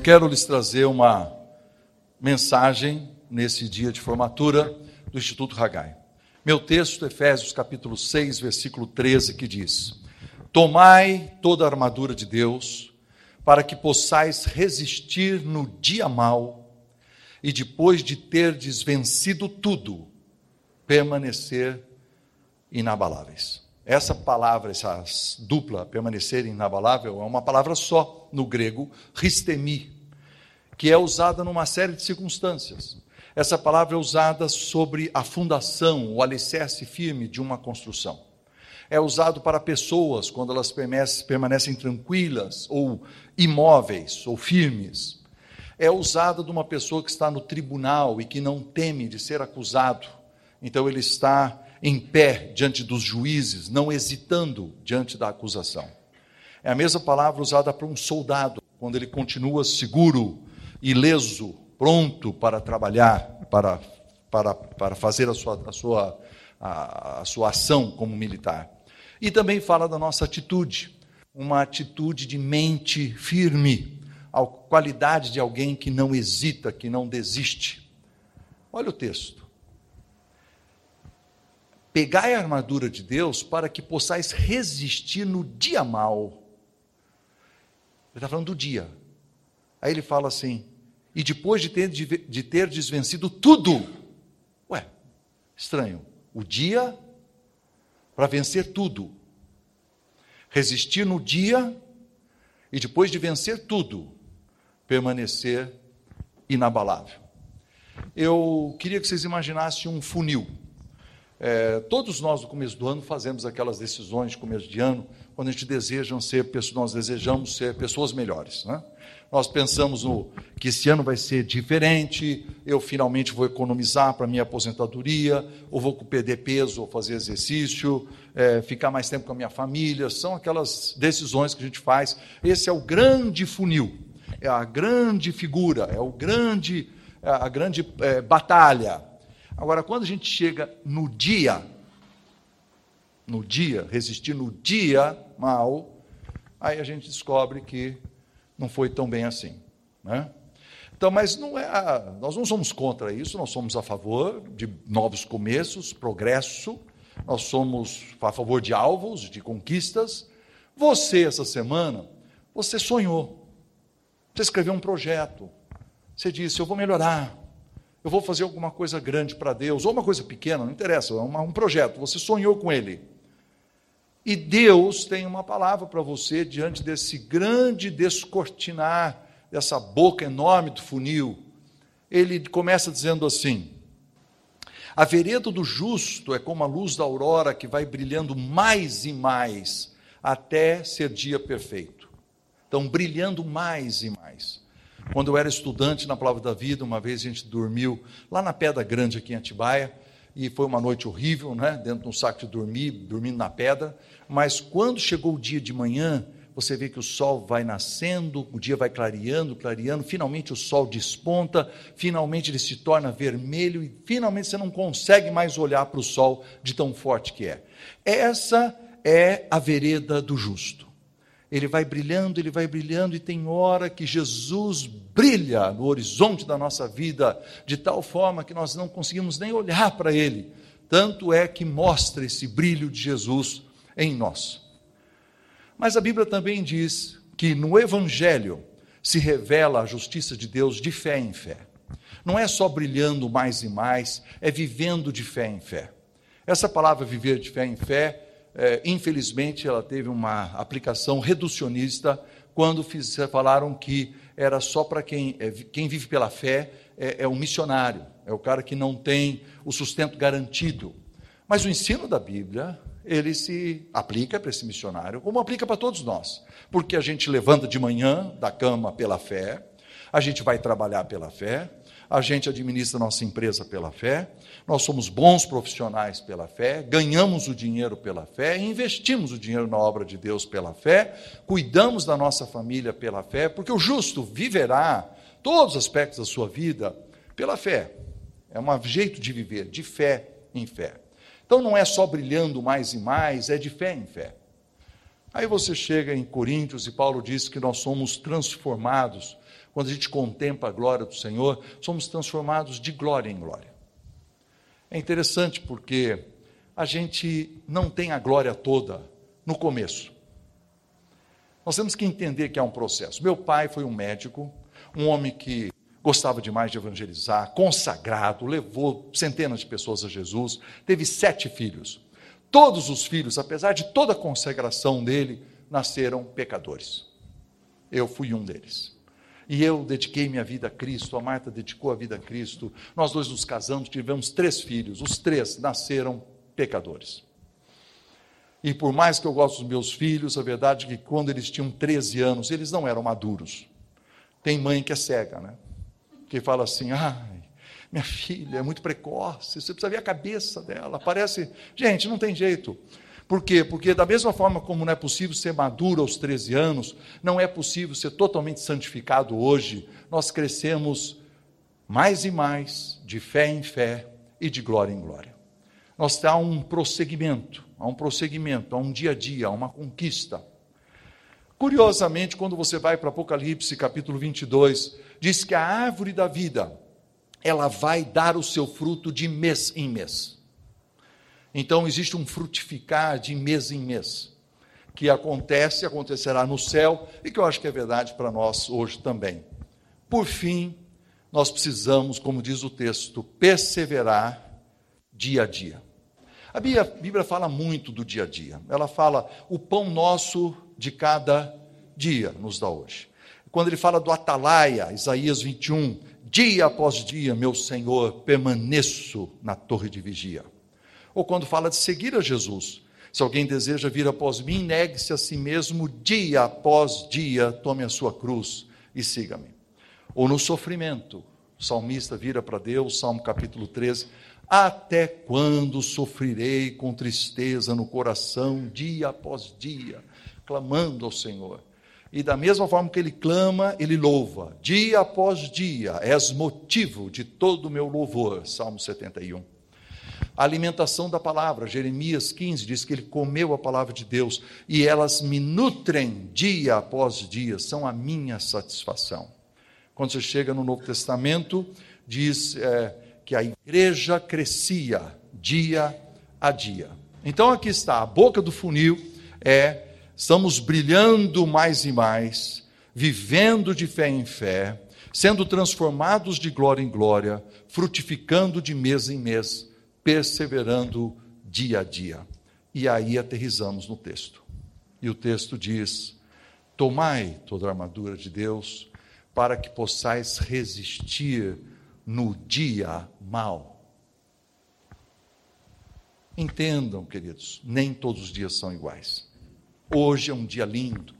Eu quero lhes trazer uma mensagem nesse dia de formatura do Instituto Ragai. Meu texto, Efésios capítulo 6, versículo 13, que diz: Tomai toda a armadura de Deus, para que possais resistir no dia mau, e depois de terdes vencido tudo, permanecer inabaláveis. Essa palavra, essa dupla, permanecer inabalável, é uma palavra só no grego, ristemi, que é usada numa série de circunstâncias. Essa palavra é usada sobre a fundação, o alicerce firme de uma construção. É usado para pessoas quando elas permanecem tranquilas ou imóveis ou firmes. É usado de uma pessoa que está no tribunal e que não teme de ser acusado. Então ele está em pé diante dos juízes, não hesitando diante da acusação. É a mesma palavra usada para um soldado, quando ele continua seguro, ileso, pronto para trabalhar, para, para, para fazer a sua, a, sua, a, a sua ação como militar. E também fala da nossa atitude, uma atitude de mente firme, a qualidade de alguém que não hesita, que não desiste. Olha o texto. Pegai a armadura de Deus para que possais resistir no dia mal. Ele está falando do dia. Aí ele fala assim: e depois de ter, de ter desvencido tudo. Ué, estranho. O dia para vencer tudo. Resistir no dia e depois de vencer tudo, permanecer inabalável. Eu queria que vocês imaginassem um funil. É, todos nós, no começo do ano, fazemos aquelas decisões de começo de ano, quando a gente deseja ser, nós desejamos ser pessoas melhores. Né? Nós pensamos no, que esse ano vai ser diferente, eu finalmente vou economizar para minha aposentadoria, ou vou perder peso, ou fazer exercício, é, ficar mais tempo com a minha família. São aquelas decisões que a gente faz. Esse é o grande funil, é a grande figura, é o grande, é a grande é, batalha Agora, quando a gente chega no dia, no dia, resistir no dia mal, aí a gente descobre que não foi tão bem assim. Né? Então, mas não é, nós não somos contra isso, nós somos a favor de novos começos, progresso, nós somos a favor de alvos, de conquistas. Você, essa semana, você sonhou, você escreveu um projeto, você disse: Eu vou melhorar, eu vou fazer alguma coisa grande para Deus, ou uma coisa pequena, não interessa, é um projeto, você sonhou com ele. E Deus tem uma palavra para você diante desse grande descortinar, dessa boca enorme do funil. Ele começa dizendo assim: A vereda do justo é como a luz da aurora que vai brilhando mais e mais até ser dia perfeito. Então, brilhando mais e mais. Quando eu era estudante na Palavra da Vida, uma vez a gente dormiu lá na Pedra Grande, aqui em Atibaia, e foi uma noite horrível, né? dentro de um saco de dormir, dormindo na pedra. Mas quando chegou o dia de manhã, você vê que o sol vai nascendo, o dia vai clareando, clareando, finalmente o sol desponta, finalmente ele se torna vermelho e finalmente você não consegue mais olhar para o sol de tão forte que é. Essa é a vereda do justo ele vai brilhando, ele vai brilhando, e tem hora que Jesus brilha no horizonte da nossa vida, de tal forma que nós não conseguimos nem olhar para ele. Tanto é que mostra esse brilho de Jesus em nós. Mas a Bíblia também diz que no Evangelho se revela a justiça de Deus de fé em fé. Não é só brilhando mais e mais, é vivendo de fé em fé. Essa palavra viver de fé em fé é, infelizmente, ela teve uma aplicação reducionista quando fiz, falaram que era só para quem, é, quem vive pela fé é, é um missionário, é o cara que não tem o sustento garantido. Mas o ensino da Bíblia, ele se aplica para esse missionário, como aplica para todos nós. Porque a gente levanta de manhã da cama pela fé, a gente vai trabalhar pela fé, a gente administra nossa empresa pela fé, nós somos bons profissionais pela fé, ganhamos o dinheiro pela fé, investimos o dinheiro na obra de Deus pela fé, cuidamos da nossa família pela fé, porque o justo viverá todos os aspectos da sua vida pela fé. É um jeito de viver, de fé em fé. Então não é só brilhando mais e mais, é de fé em fé. Aí você chega em Coríntios e Paulo diz que nós somos transformados quando a gente contempla a glória do Senhor, somos transformados de glória em glória. É interessante porque a gente não tem a glória toda no começo. Nós temos que entender que é um processo. Meu pai foi um médico, um homem que gostava demais de evangelizar, consagrado, levou centenas de pessoas a Jesus, teve sete filhos. Todos os filhos, apesar de toda a consagração dele, nasceram pecadores. Eu fui um deles. E eu dediquei minha vida a Cristo, a Marta dedicou a vida a Cristo. Nós dois nos casamos, tivemos três filhos. Os três nasceram pecadores. E por mais que eu goste dos meus filhos, a verdade é que quando eles tinham 13 anos, eles não eram maduros. Tem mãe que é cega, né? Que fala assim: ai, minha filha é muito precoce, você precisa ver a cabeça dela. Parece. Gente, não tem jeito. Por quê? Porque, da mesma forma como não é possível ser maduro aos 13 anos, não é possível ser totalmente santificado hoje, nós crescemos mais e mais, de fé em fé e de glória em glória. Nós há um prosseguimento, há um prosseguimento, há um dia a dia, há uma conquista. Curiosamente, quando você vai para Apocalipse capítulo 22, diz que a árvore da vida, ela vai dar o seu fruto de mês em mês. Então existe um frutificar de mês em mês, que acontece, acontecerá no céu e que eu acho que é verdade para nós hoje também. Por fim, nós precisamos, como diz o texto, perseverar dia a dia. A Bíblia fala muito do dia a dia. Ela fala o pão nosso de cada dia nos dá hoje. Quando ele fala do atalaia, Isaías 21, dia após dia, meu Senhor, permaneço na torre de vigia. Ou quando fala de seguir a Jesus, se alguém deseja vir após mim, negue-se a si mesmo dia após dia, tome a sua cruz e siga-me. Ou no sofrimento, o salmista vira para Deus, Salmo capítulo 13, até quando sofrerei com tristeza no coração, dia após dia, clamando ao Senhor? E da mesma forma que ele clama, ele louva, dia após dia, és motivo de todo o meu louvor. Salmo 71. A alimentação da palavra, Jeremias 15 diz que ele comeu a palavra de Deus e elas me nutrem dia após dia, são a minha satisfação. Quando você chega no Novo Testamento, diz. É, que a igreja crescia dia a dia. Então aqui está, a boca do funil é estamos brilhando mais e mais, vivendo de fé em fé, sendo transformados de glória em glória, frutificando de mês em mês, perseverando dia a dia. E aí aterrizamos no texto. E o texto diz: Tomai toda a armadura de Deus, para que possais resistir no dia mal. Entendam, queridos, nem todos os dias são iguais. Hoje é um dia lindo,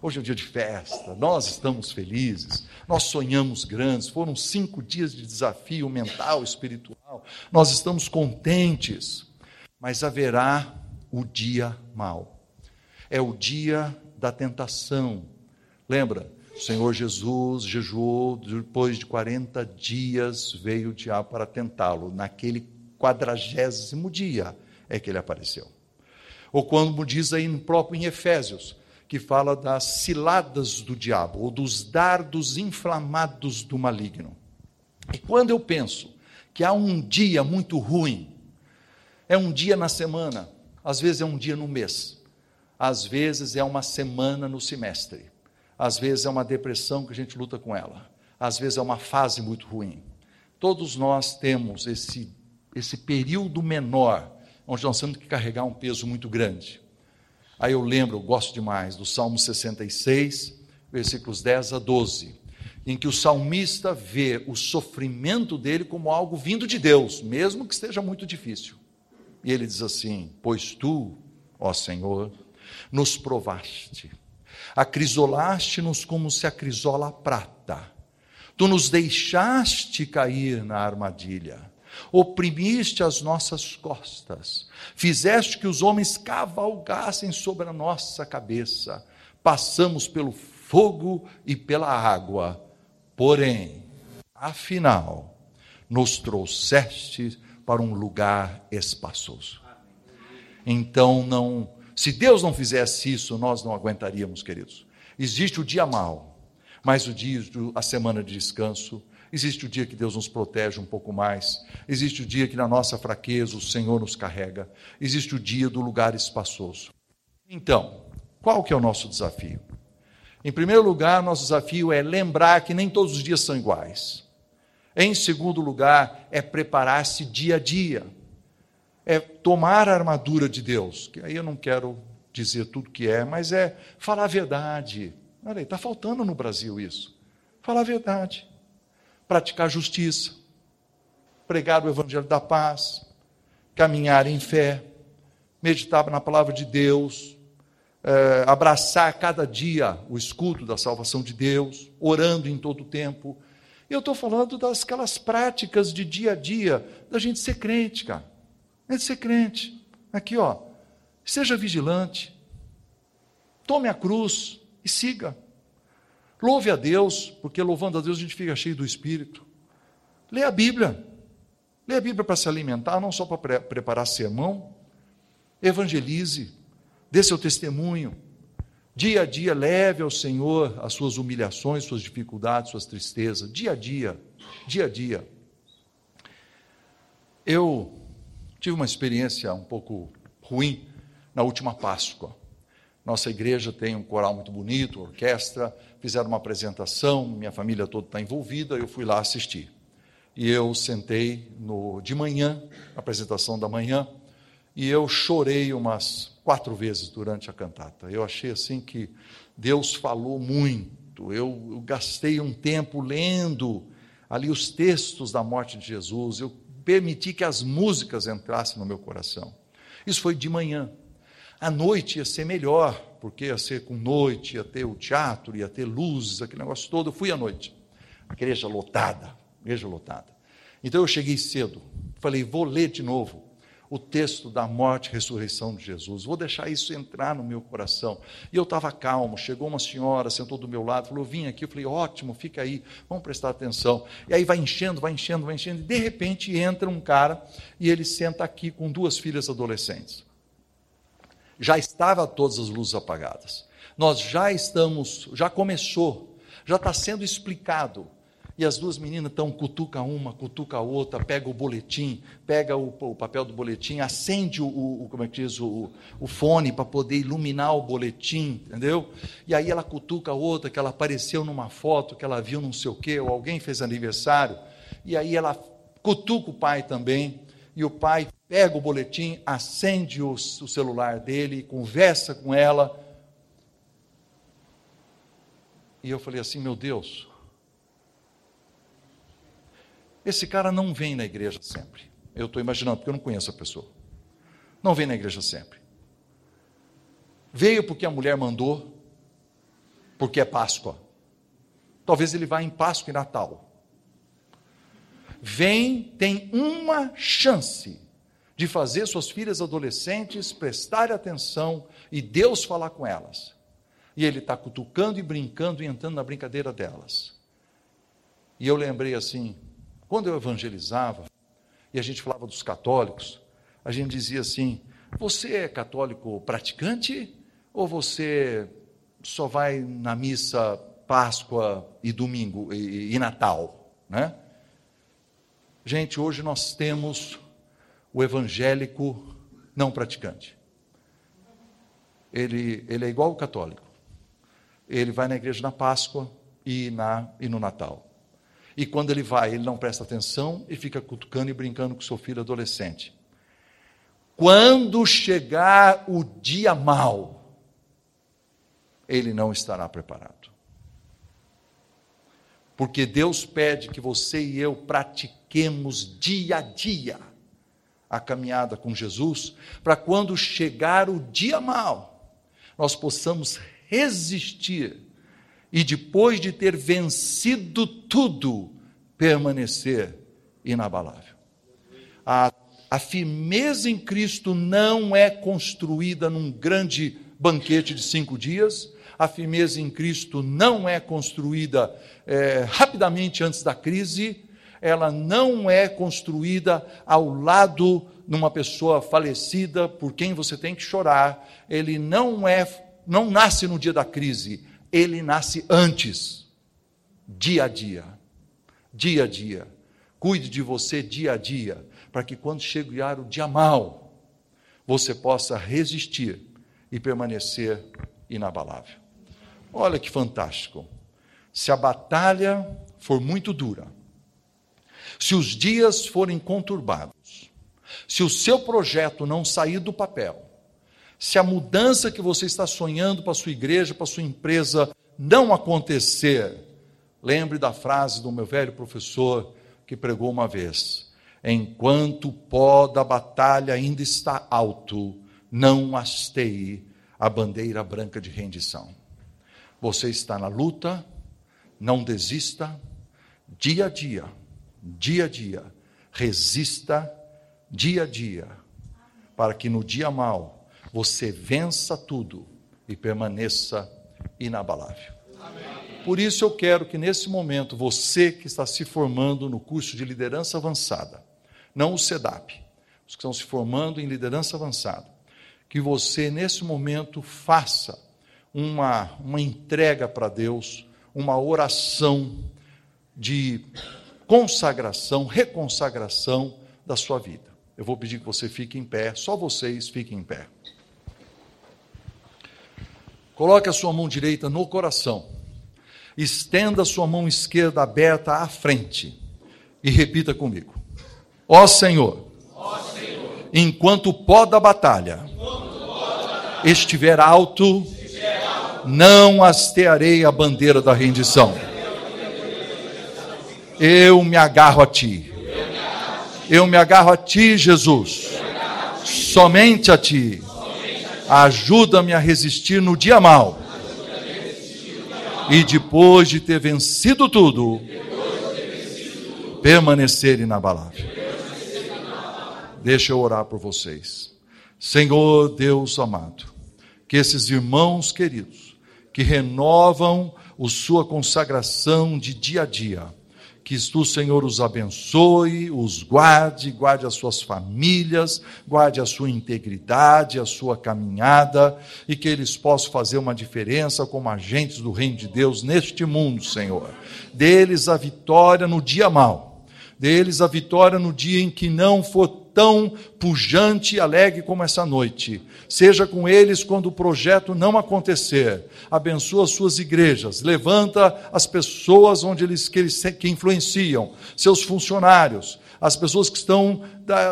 hoje é um dia de festa, nós estamos felizes, nós sonhamos grandes, foram cinco dias de desafio mental, espiritual, nós estamos contentes, mas haverá o dia mal, é o dia da tentação. Lembra? O Senhor Jesus jejuou, depois de 40 dias veio o diabo para tentá-lo. Naquele quadragésimo dia é que ele apareceu. Ou como diz aí no próprio em Efésios, que fala das ciladas do diabo, ou dos dardos inflamados do maligno. E quando eu penso que há um dia muito ruim, é um dia na semana, às vezes é um dia no mês, às vezes é uma semana no semestre às vezes é uma depressão que a gente luta com ela. Às vezes é uma fase muito ruim. Todos nós temos esse, esse período menor, onde nós temos que carregar um peso muito grande. Aí eu lembro, eu gosto demais, do Salmo 66, versículos 10 a 12, em que o salmista vê o sofrimento dele como algo vindo de Deus, mesmo que esteja muito difícil. E ele diz assim: Pois tu, ó Senhor, nos provaste Acrisolaste-nos como se acrisola a prata. Tu nos deixaste cair na armadilha. Oprimiste as nossas costas. Fizeste que os homens cavalgassem sobre a nossa cabeça. Passamos pelo fogo e pela água. Porém, afinal, nos trouxeste para um lugar espaçoso. Então não se Deus não fizesse isso, nós não aguentaríamos, queridos. Existe o dia mal, mais o dia, a semana de descanso. Existe o dia que Deus nos protege um pouco mais. Existe o dia que, na nossa fraqueza, o Senhor nos carrega. Existe o dia do lugar espaçoso. Então, qual que é o nosso desafio? Em primeiro lugar, nosso desafio é lembrar que nem todos os dias são iguais. Em segundo lugar, é preparar-se dia a dia. É tomar a armadura de Deus, que aí eu não quero dizer tudo que é, mas é falar a verdade. Olha aí, está faltando no Brasil isso. Falar a verdade. Praticar justiça. Pregar o evangelho da paz. Caminhar em fé. Meditar na palavra de Deus é, abraçar cada dia o escudo da salvação de Deus, orando em todo o tempo. Eu estou falando das aquelas práticas de dia a dia, da gente ser crente, cara. Da gente ser crente. Aqui, ó. Seja vigilante. Tome a cruz e siga. Louve a Deus, porque louvando a Deus a gente fica cheio do Espírito. Leia a Bíblia. Leia a Bíblia para se alimentar, não só para pre preparar sermão. Evangelize dê seu testemunho. Dia a dia, leve ao Senhor as suas humilhações, suas dificuldades, suas tristezas. Dia a dia, dia a dia. Eu tive uma experiência um pouco ruim na última Páscoa. Nossa igreja tem um coral muito bonito, orquestra, fizeram uma apresentação, minha família toda está envolvida, eu fui lá assistir. E eu sentei no, de manhã, apresentação da manhã, e eu chorei umas quatro vezes durante a cantata. Eu achei assim que Deus falou muito. Eu, eu, gastei um tempo lendo ali os textos da morte de Jesus. Eu permiti que as músicas entrassem no meu coração. Isso foi de manhã. À noite ia ser melhor, porque ia ser com noite, ia ter o teatro, ia ter luzes, aquele negócio todo. Eu fui à noite. A igreja lotada, igreja lotada. Então eu cheguei cedo. Falei, vou ler de novo o texto da morte e ressurreição de Jesus. Vou deixar isso entrar no meu coração. E eu estava calmo. Chegou uma senhora, sentou do meu lado, falou: Vim aqui. Eu falei: Ótimo, fica aí, vamos prestar atenção. E aí vai enchendo, vai enchendo, vai enchendo. E de repente entra um cara e ele senta aqui com duas filhas adolescentes. Já estava todas as luzes apagadas. Nós já estamos, já começou, já está sendo explicado e as duas meninas estão, cutuca uma, cutuca a outra, pega o boletim, pega o, o papel do boletim, acende o, o como é que diz, o, o fone para poder iluminar o boletim, entendeu? E aí ela cutuca a outra, que ela apareceu numa foto, que ela viu não sei o quê, ou alguém fez aniversário, e aí ela cutuca o pai também, e o pai pega o boletim, acende o, o celular dele, conversa com ela, e eu falei assim, meu Deus, esse cara não vem na igreja sempre. Eu estou imaginando, porque eu não conheço a pessoa. Não vem na igreja sempre. Veio porque a mulher mandou, porque é Páscoa. Talvez ele vá em Páscoa e Natal. Vem, tem uma chance de fazer suas filhas adolescentes prestarem atenção e Deus falar com elas. E ele está cutucando e brincando e entrando na brincadeira delas. E eu lembrei assim: quando eu evangelizava, e a gente falava dos católicos, a gente dizia assim: você é católico praticante ou você só vai na missa Páscoa e domingo e, e Natal, né? Gente, hoje nós temos o evangélico não praticante. Ele, ele é igual o católico. Ele vai na igreja na Páscoa e, na, e no Natal. E quando ele vai, ele não presta atenção e fica cutucando e brincando com seu filho adolescente. Quando chegar o dia mau, ele não estará preparado. Porque Deus pede que você e eu pratiquemos dia a dia a caminhada com Jesus, para quando chegar o dia mau, nós possamos resistir e depois de ter vencido tudo, permanecer inabalável. A, a firmeza em Cristo não é construída num grande banquete de cinco dias, a firmeza em Cristo não é construída é, rapidamente antes da crise, ela não é construída ao lado de uma pessoa falecida por quem você tem que chorar, ele não é, não nasce no dia da crise, ele nasce antes. dia a dia. Dia a dia. Cuide de você dia a dia, para que quando chegar o dia mal, você possa resistir e permanecer inabalável. Olha que fantástico. Se a batalha for muito dura, se os dias forem conturbados, se o seu projeto não sair do papel, se a mudança que você está sonhando para sua igreja, para sua empresa, não acontecer, lembre da frase do meu velho professor que pregou uma vez: enquanto o pó da batalha ainda está alto, não hasteie a bandeira branca de rendição. Você está na luta, não desista, dia a dia, dia a dia, resista dia a dia, para que no dia mal você vença tudo e permaneça inabalável. Por isso eu quero que nesse momento você que está se formando no curso de liderança avançada, não o SEDAP, os que estão se formando em liderança avançada, que você nesse momento faça uma, uma entrega para Deus, uma oração de consagração, reconsagração da sua vida. Eu vou pedir que você fique em pé, só vocês fiquem em pé. Coloque a sua mão direita no coração. Estenda a sua mão esquerda aberta à frente e repita comigo. Ó Senhor, Senhor enquanto o pó da batalha, estiver alto, estiver alto não hastearei a bandeira da rendição. Eu me agarro a ti. Eu me agarro a ti, Jesus. Somente a ti Ajuda-me a resistir no dia mal. E depois de ter vencido tudo, permanecer inabalável. Deixa eu orar por vocês. Senhor Deus amado, que esses irmãos queridos, que renovam a sua consagração de dia a dia, que tu, Senhor, os abençoe, os guarde, guarde as suas famílias, guarde a sua integridade, a sua caminhada, e que eles possam fazer uma diferença como agentes do reino de Deus neste mundo, Senhor. Deles a vitória no dia mau, deles a vitória no dia em que não for tão pujante e alegre como essa noite. Seja com eles quando o projeto não acontecer. Abençoa suas igrejas, levanta as pessoas onde eles que, eles que influenciam, seus funcionários, as pessoas que estão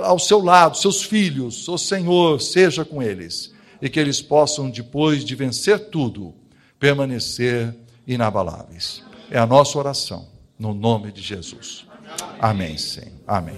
ao seu lado, seus filhos. O Senhor, seja com eles e que eles possam depois de vencer tudo, permanecer inabaláveis. É a nossa oração no nome de Jesus. Amém, Senhor. Amém.